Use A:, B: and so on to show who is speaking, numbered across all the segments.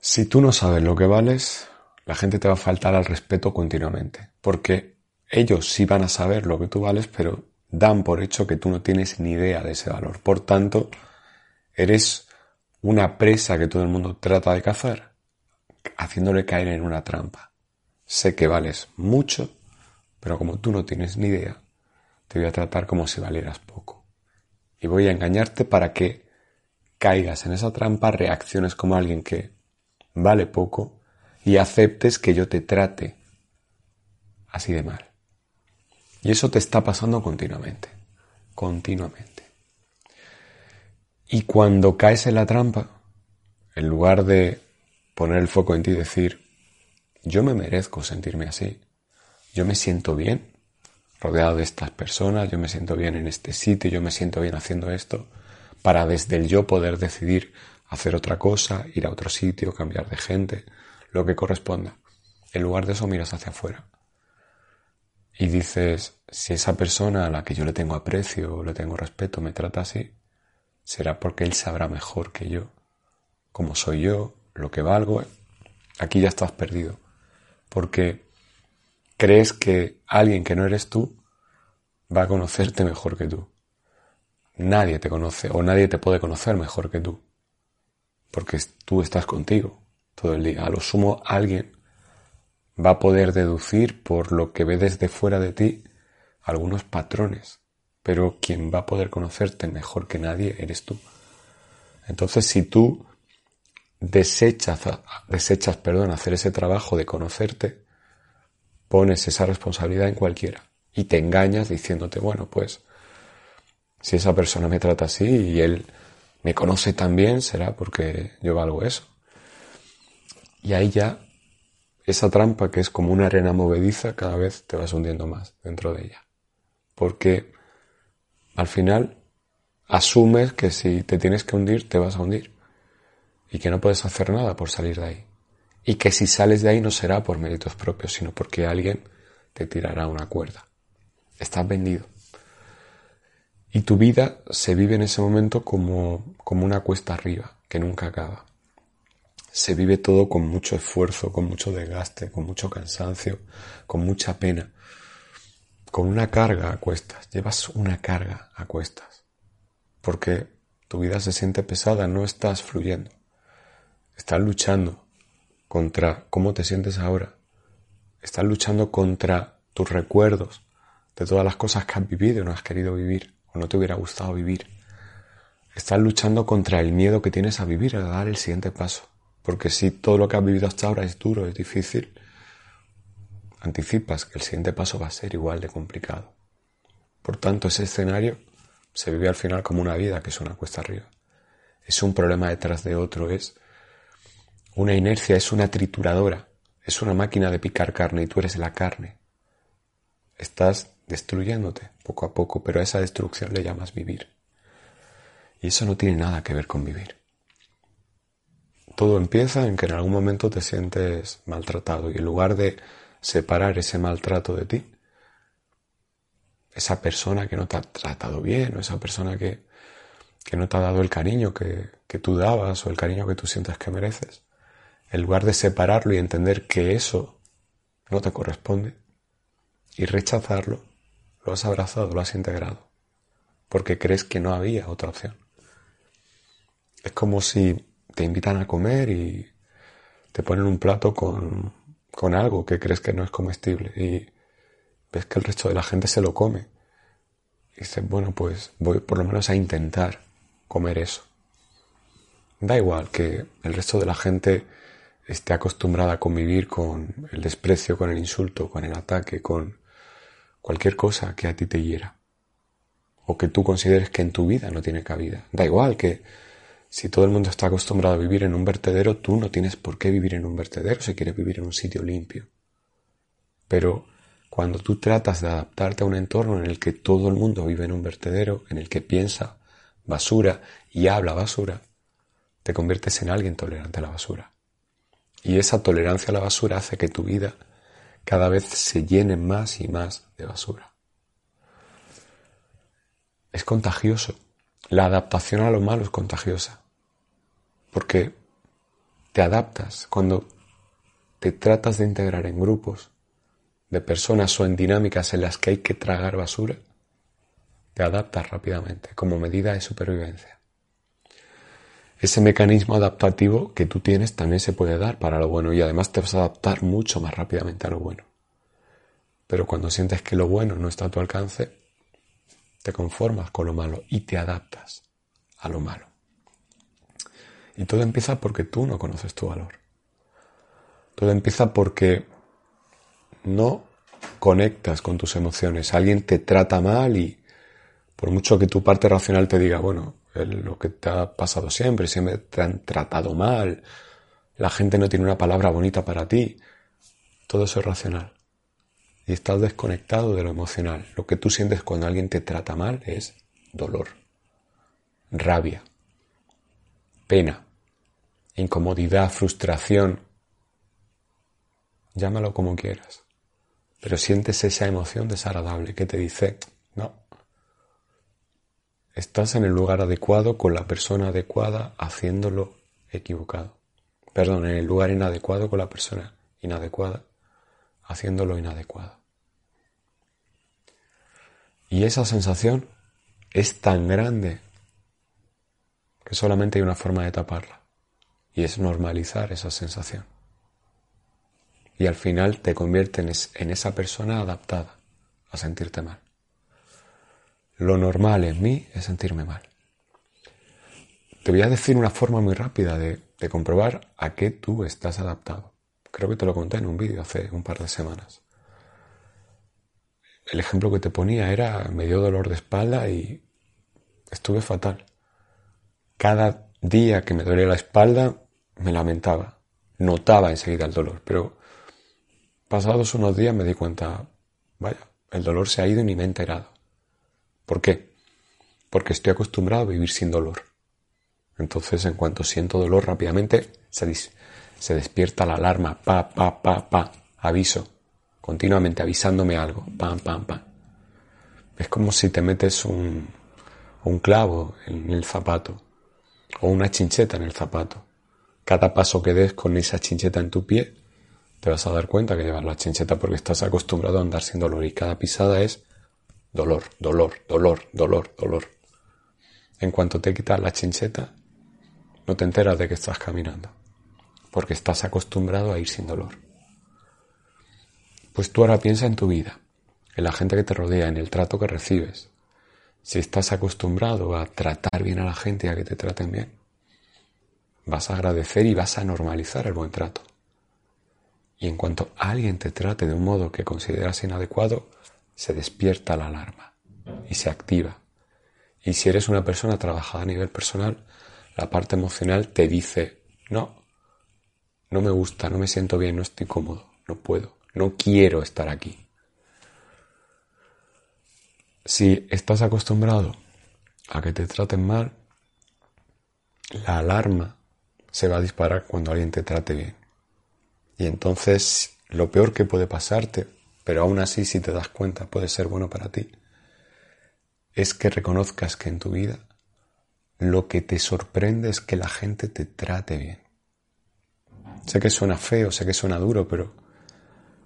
A: Si tú no sabes lo que vales, la gente te va a faltar al respeto continuamente, porque ellos sí van a saber lo que tú vales, pero dan por hecho que tú no tienes ni idea de ese valor. Por tanto, eres una presa que todo el mundo trata de cazar, haciéndole caer en una trampa. Sé que vales mucho, pero como tú no tienes ni idea, te voy a tratar como si valieras poco. Y voy a engañarte para que caigas en esa trampa, reacciones como alguien que vale poco y aceptes que yo te trate así de mal. Y eso te está pasando continuamente, continuamente. Y cuando caes en la trampa, en lugar de poner el foco en ti y decir, yo me merezco sentirme así, yo me siento bien rodeado de estas personas, yo me siento bien en este sitio, yo me siento bien haciendo esto, para desde el yo poder decidir hacer otra cosa, ir a otro sitio, cambiar de gente, lo que corresponda. En lugar de eso miras hacia afuera. Y dices, si esa persona a la que yo le tengo aprecio le tengo respeto me trata así, será porque él sabrá mejor que yo cómo soy yo, lo que valgo. Aquí ya estás perdido. Porque crees que alguien que no eres tú va a conocerte mejor que tú. Nadie te conoce o nadie te puede conocer mejor que tú porque tú estás contigo todo el día. A lo sumo alguien va a poder deducir por lo que ve desde fuera de ti algunos patrones, pero quien va a poder conocerte mejor que nadie eres tú. Entonces, si tú desechas, desechas perdón, hacer ese trabajo de conocerte, pones esa responsabilidad en cualquiera y te engañas diciéndote, bueno, pues si esa persona me trata así y él me conoce tan bien, será porque yo valgo eso. Y ahí ya, esa trampa que es como una arena movediza, cada vez te vas hundiendo más dentro de ella. Porque al final asumes que si te tienes que hundir, te vas a hundir. Y que no puedes hacer nada por salir de ahí. Y que si sales de ahí no será por méritos propios, sino porque alguien te tirará una cuerda. Estás vendido. Y tu vida se vive en ese momento como, como una cuesta arriba, que nunca acaba. Se vive todo con mucho esfuerzo, con mucho desgaste, con mucho cansancio, con mucha pena, con una carga a cuestas. Llevas una carga a cuestas. Porque tu vida se siente pesada, no estás fluyendo. Estás luchando contra cómo te sientes ahora. Estás luchando contra tus recuerdos de todas las cosas que has vivido y no has querido vivir o no te hubiera gustado vivir. Estás luchando contra el miedo que tienes a vivir, a dar el siguiente paso. Porque si todo lo que has vivido hasta ahora es duro, es difícil, anticipas que el siguiente paso va a ser igual de complicado. Por tanto, ese escenario se vive al final como una vida que es una cuesta arriba. Es un problema detrás de otro, es una inercia, es una trituradora, es una máquina de picar carne y tú eres la carne. Estás destruyéndote poco a poco, pero a esa destrucción le llamas vivir. Y eso no tiene nada que ver con vivir. Todo empieza en que en algún momento te sientes maltratado y en lugar de separar ese maltrato de ti, esa persona que no te ha tratado bien o esa persona que, que no te ha dado el cariño que, que tú dabas o el cariño que tú sientes que mereces, en lugar de separarlo y entender que eso no te corresponde y rechazarlo, lo has abrazado, lo has integrado, porque crees que no había otra opción. Es como si te invitan a comer y te ponen un plato con, con algo que crees que no es comestible y ves que el resto de la gente se lo come. Y dices, bueno, pues voy por lo menos a intentar comer eso. Da igual que el resto de la gente esté acostumbrada a convivir con el desprecio, con el insulto, con el ataque, con cualquier cosa que a ti te hiera o que tú consideres que en tu vida no tiene cabida. Da igual que Si todo el mundo está acostumbrado a vivir en un vertedero, tú no tienes por qué vivir en un vertedero si quieres vivir en un sitio limpio. Pero cuando tú tratas de adaptarte a un entorno en el que todo el mundo vive en un vertedero, en el que piensa basura y habla basura, te conviertes en alguien tolerante a la basura. Y esa tolerancia a la basura hace que tu vida cada vez se llene más y más de basura. Es contagioso. La adaptación a lo malo es contagiosa. Porque te adaptas cuando te tratas de integrar en grupos de personas o en dinámicas en las que hay que tragar basura, te adaptas rápidamente como medida de supervivencia. Ese mecanismo adaptativo que tú tienes también se puede dar para lo bueno y además te vas a adaptar mucho más rápidamente a lo bueno. Pero cuando sientes que lo bueno no está a tu alcance, te conformas con lo malo y te adaptas a lo malo. Y todo empieza porque tú no conoces tu valor. Todo empieza porque no conectas con tus emociones. Alguien te trata mal y por mucho que tu parte racional te diga, bueno, lo que te ha pasado siempre, siempre te han tratado mal, la gente no tiene una palabra bonita para ti, todo eso es racional. Y estás desconectado de lo emocional. Lo que tú sientes cuando alguien te trata mal es dolor, rabia, pena, incomodidad, frustración. Llámalo como quieras. Pero sientes esa emoción desagradable que te dice, no, estás en el lugar adecuado con la persona adecuada haciéndolo equivocado. Perdón, en el lugar inadecuado con la persona inadecuada haciéndolo inadecuado. Y esa sensación es tan grande que solamente hay una forma de taparla y es normalizar esa sensación. Y al final te conviertes en esa persona adaptada a sentirte mal. Lo normal en mí es sentirme mal. Te voy a decir una forma muy rápida de, comprobar a qué tú estás adaptado. Creo que te lo conté en un vídeo hace un par de semanas. El ejemplo que te ponía era, me dio dolor de espalda y estuve fatal. Cada día que me dolía la espalda me lamentaba, notaba enseguida el dolor, pero pasados unos días me di cuenta, vaya, el dolor se ha ido y ni me he enterado. ¿Por qué? Porque estoy acostumbrado a vivir sin dolor. Entonces, en cuanto siento dolor, rápidamente se, despierta la alarma, pa, pa, pa, pa, aviso, continuamente avisándome algo, pam, pam, pam. Es como si te metes un, un clavo en el zapato o una chincheta en el zapato. Cada paso que des con esa chincheta en tu pie, te vas a dar cuenta que llevas la chincheta porque estás acostumbrado a andar sin dolor y cada pisada es dolor, dolor, dolor, dolor, dolor. En cuanto te quitas la chincheta, no te enteras de que estás caminando, porque estás acostumbrado a ir sin dolor. Pues tú ahora piensa en tu vida, en la gente que te rodea, en el trato que recibes. Si estás acostumbrado a tratar bien a la gente y a que te traten bien, vas a agradecer y vas a normalizar el buen trato. Y en cuanto alguien te trate de un modo que consideras inadecuado, se despierta la alarma y se activa. Y si eres una persona trabajada a nivel personal, la parte emocional te dice, no, no me gusta, no me siento bien, no estoy cómodo, no puedo, no quiero estar aquí. Si estás acostumbrado a que te traten mal, la alarma se va a disparar cuando alguien te trate bien. Y entonces lo peor que puede pasarte pero aún así si te das cuenta puede ser bueno para ti, es que reconozcas que en tu vida lo que te sorprende es que la gente te trate bien. Sé que suena feo, sé que suena duro, pero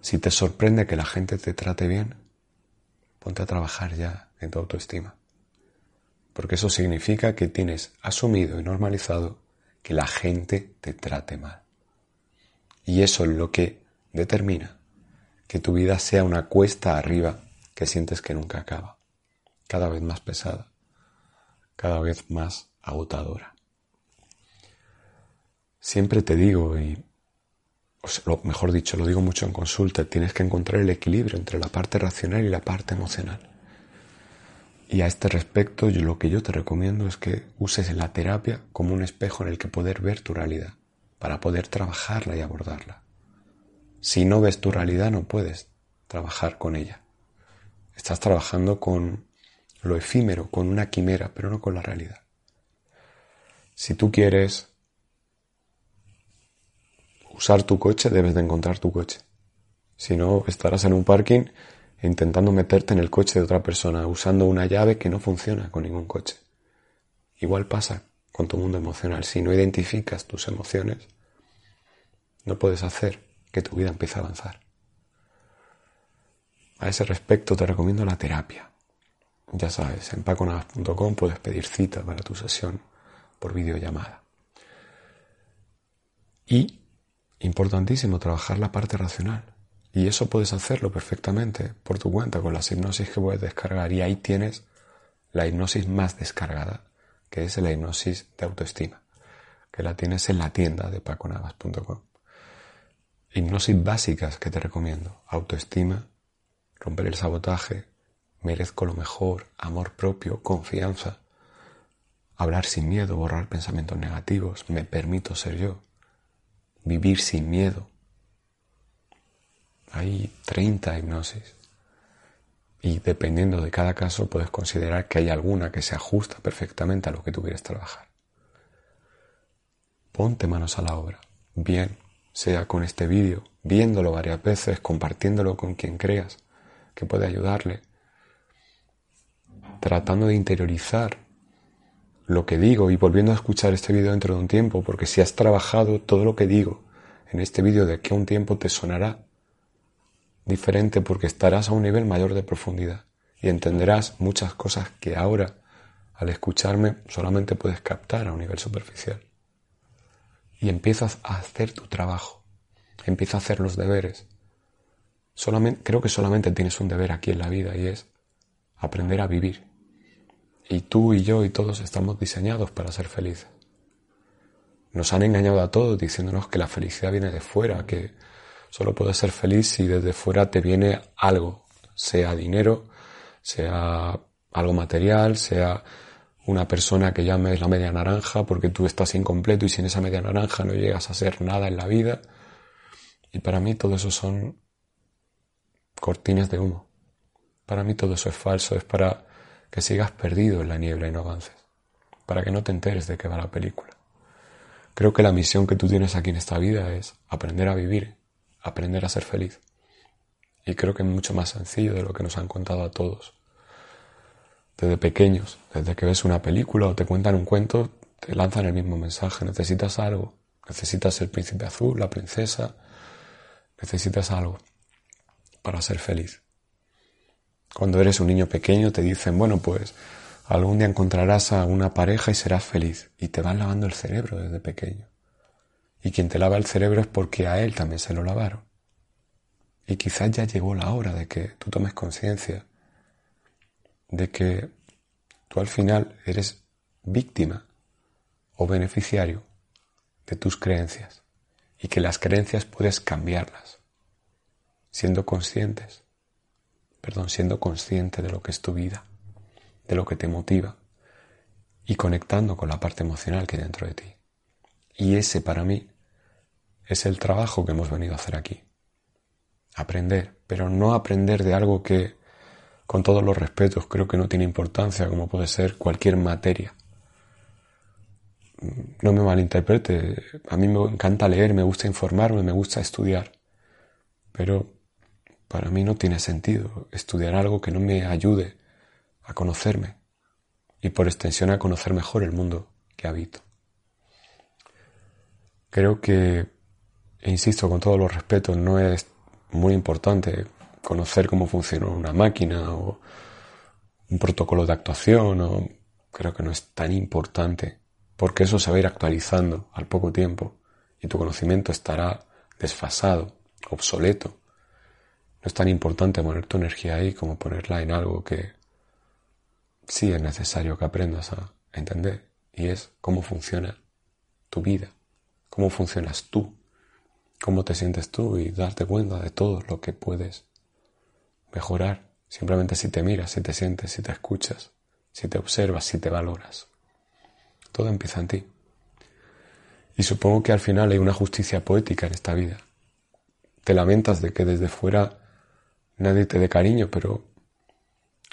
A: si te sorprende que la gente te trate bien, ponte a trabajar ya en tu autoestima. Porque eso significa que tienes asumido y normalizado que la gente te trate mal. Y eso es lo que determina que tu vida sea una cuesta arriba que sientes que nunca acaba, cada vez más pesada, cada vez más agotadora. Siempre te digo, y lo mejor dicho, lo digo mucho en consulta, tienes que encontrar el equilibrio entre la parte racional y la parte emocional. Y a este respecto, lo que yo te recomiendo es que uses la terapia como un espejo en el que poder ver tu realidad, para poder trabajarla y abordarla. Si no ves tu realidad, no puedes trabajar con ella. Estás trabajando con lo efímero, con una quimera, pero no con la realidad. Si tú quieres usar tu coche, debes de encontrar tu coche. Si no, estarás en un parking intentando meterte en el coche de otra persona, usando una llave que no funciona con ningún coche. Igual pasa con tu mundo emocional. Si no identificas tus emociones, no puedes hacer que tu vida empiece a avanzar. A ese respecto te recomiendo la terapia. Ya sabes, en paconavas.com puedes pedir cita para tu sesión por videollamada. Y, importantísimo, trabajar la parte racional. Y eso puedes hacerlo perfectamente por tu cuenta con las hipnosis que puedes descargar. Y ahí tienes la hipnosis más descargada, que es la hipnosis de autoestima, que la tienes en la tienda de paconavas.com. Hipnosis básicas que te recomiendo. Autoestima, romper el sabotaje, merezco lo mejor, amor propio, confianza, hablar sin miedo, borrar pensamientos negativos, me permito ser yo, vivir sin miedo. Hay 30 hipnosis y dependiendo de cada caso puedes considerar que hay alguna que se ajusta perfectamente a lo que tú quieres trabajar. Ponte manos a la obra, bien, sea con este vídeo, viéndolo varias veces, compartiéndolo con quien creas que puede ayudarle, tratando de interiorizar lo que digo y volviendo a escuchar este vídeo dentro de un tiempo, porque si has trabajado todo lo que digo en este vídeo de aquí a un tiempo te sonará diferente porque estarás a un nivel mayor de profundidad y entenderás muchas cosas que ahora al escucharme solamente puedes captar a un nivel superficial. Y empiezas a hacer tu trabajo, empiezas a hacer los deberes. Solamente, creo que solamente tienes un deber aquí en la vida y es aprender a vivir y tú y yo y todos estamos diseñados para ser felices. Nos han engañado a todos diciéndonos que la felicidad viene de fuera, que solo puedes ser feliz si desde fuera te viene algo, sea dinero, sea algo material, sea una persona que llames la media naranja porque tú estás incompleto y sin esa media naranja no llegas a ser nada en la vida. Y para mí todo eso son cortinas de humo. Para mí todo eso es falso, es para que sigas perdido en la niebla y no avances, para que no te enteres de qué va la película. Creo que la misión que tú tienes aquí en esta vida es aprender a vivir, aprender a ser feliz. Y creo que es mucho más sencillo de lo que nos han contado a todos. Desde pequeños, desde que ves una película o te cuentan un cuento, te lanzan el mismo mensaje. Necesitas algo. Necesitas el príncipe azul, la princesa. Necesitas algo para ser feliz. Cuando eres un niño pequeño te dicen, bueno, pues algún día encontrarás a una pareja y serás feliz. Y te van lavando el cerebro desde pequeño. Y quien te lava el cerebro es porque a él también se lo lavaron. Y quizás ya llegó la hora de que tú tomes conciencia de que tú al final eres víctima o beneficiario de tus creencias y que las creencias puedes cambiarlas siendo conscientes perdón, siendo consciente de lo que es tu vida, de lo que te motiva y conectando con la parte emocional que hay dentro de ti. Y ese para mí es el trabajo que hemos venido a hacer aquí. Aprender, pero no aprender de algo que, con todos los respetos, creo que no tiene importancia, como puede ser cualquier materia. No me malinterprete, a mí me encanta leer, me gusta informarme, me gusta estudiar, pero para mí no tiene sentido estudiar algo que no me ayude a conocerme y por extensión a conocer mejor el mundo que habito. Creo que, e insisto con todos los respetos, no es muy importante conocer cómo funciona una máquina o un protocolo de actuación o creo que no es tan importante porque eso se va a ir actualizando al poco tiempo y tu conocimiento estará desfasado, obsoleto. No es tan importante poner tu energía ahí como ponerla en algo que sí es necesario que aprendas a entender y es cómo funciona tu vida, cómo funcionas tú, cómo te sientes tú y darte cuenta de todo lo que puedes mejorar simplemente si te miras, si te sientes, si te escuchas, si te observas, si te valoras. Todo empieza en ti. Y supongo que al final hay una justicia poética en esta vida. Te lamentas de que desde fuera nadie te dé cariño, pero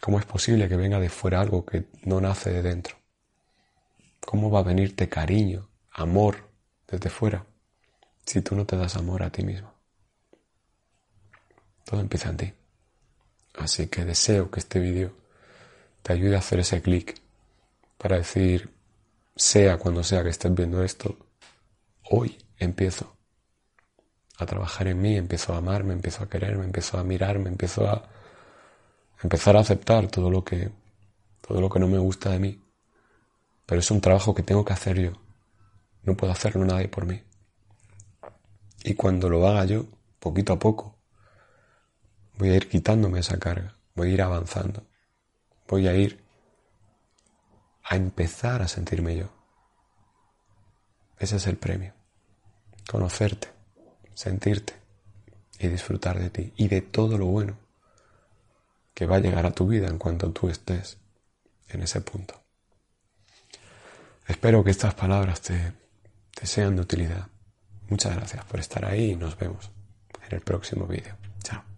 A: ¿cómo es posible que venga de fuera algo que no nace de dentro? ¿Cómo va a venirte cariño, amor desde fuera si tú no te das amor a ti mismo? Todo empieza en ti. Así que deseo que este vídeo te ayude a hacer ese clic para decir, sea cuando sea que estés viendo esto, hoy empiezo a trabajar en mí, empiezo a amarme, empiezo a quererme, empiezo a mirarme, empiezo a empezar a aceptar todo lo que todo lo que no me gusta de mí. Pero es un trabajo que tengo que hacer yo. No puedo hacerlo nadie por mí. Y cuando lo haga yo, poquito a poco, voy a ir quitándome esa carga, voy a ir avanzando, voy a ir a empezar a sentirme yo. Ese es el premio. Conocerte, sentirte y disfrutar de ti y de todo lo bueno que va a llegar a tu vida en cuanto tú estés en ese punto. Espero que estas palabras te, sean de utilidad. Muchas gracias por estar ahí y nos vemos en el próximo vídeo. Chao.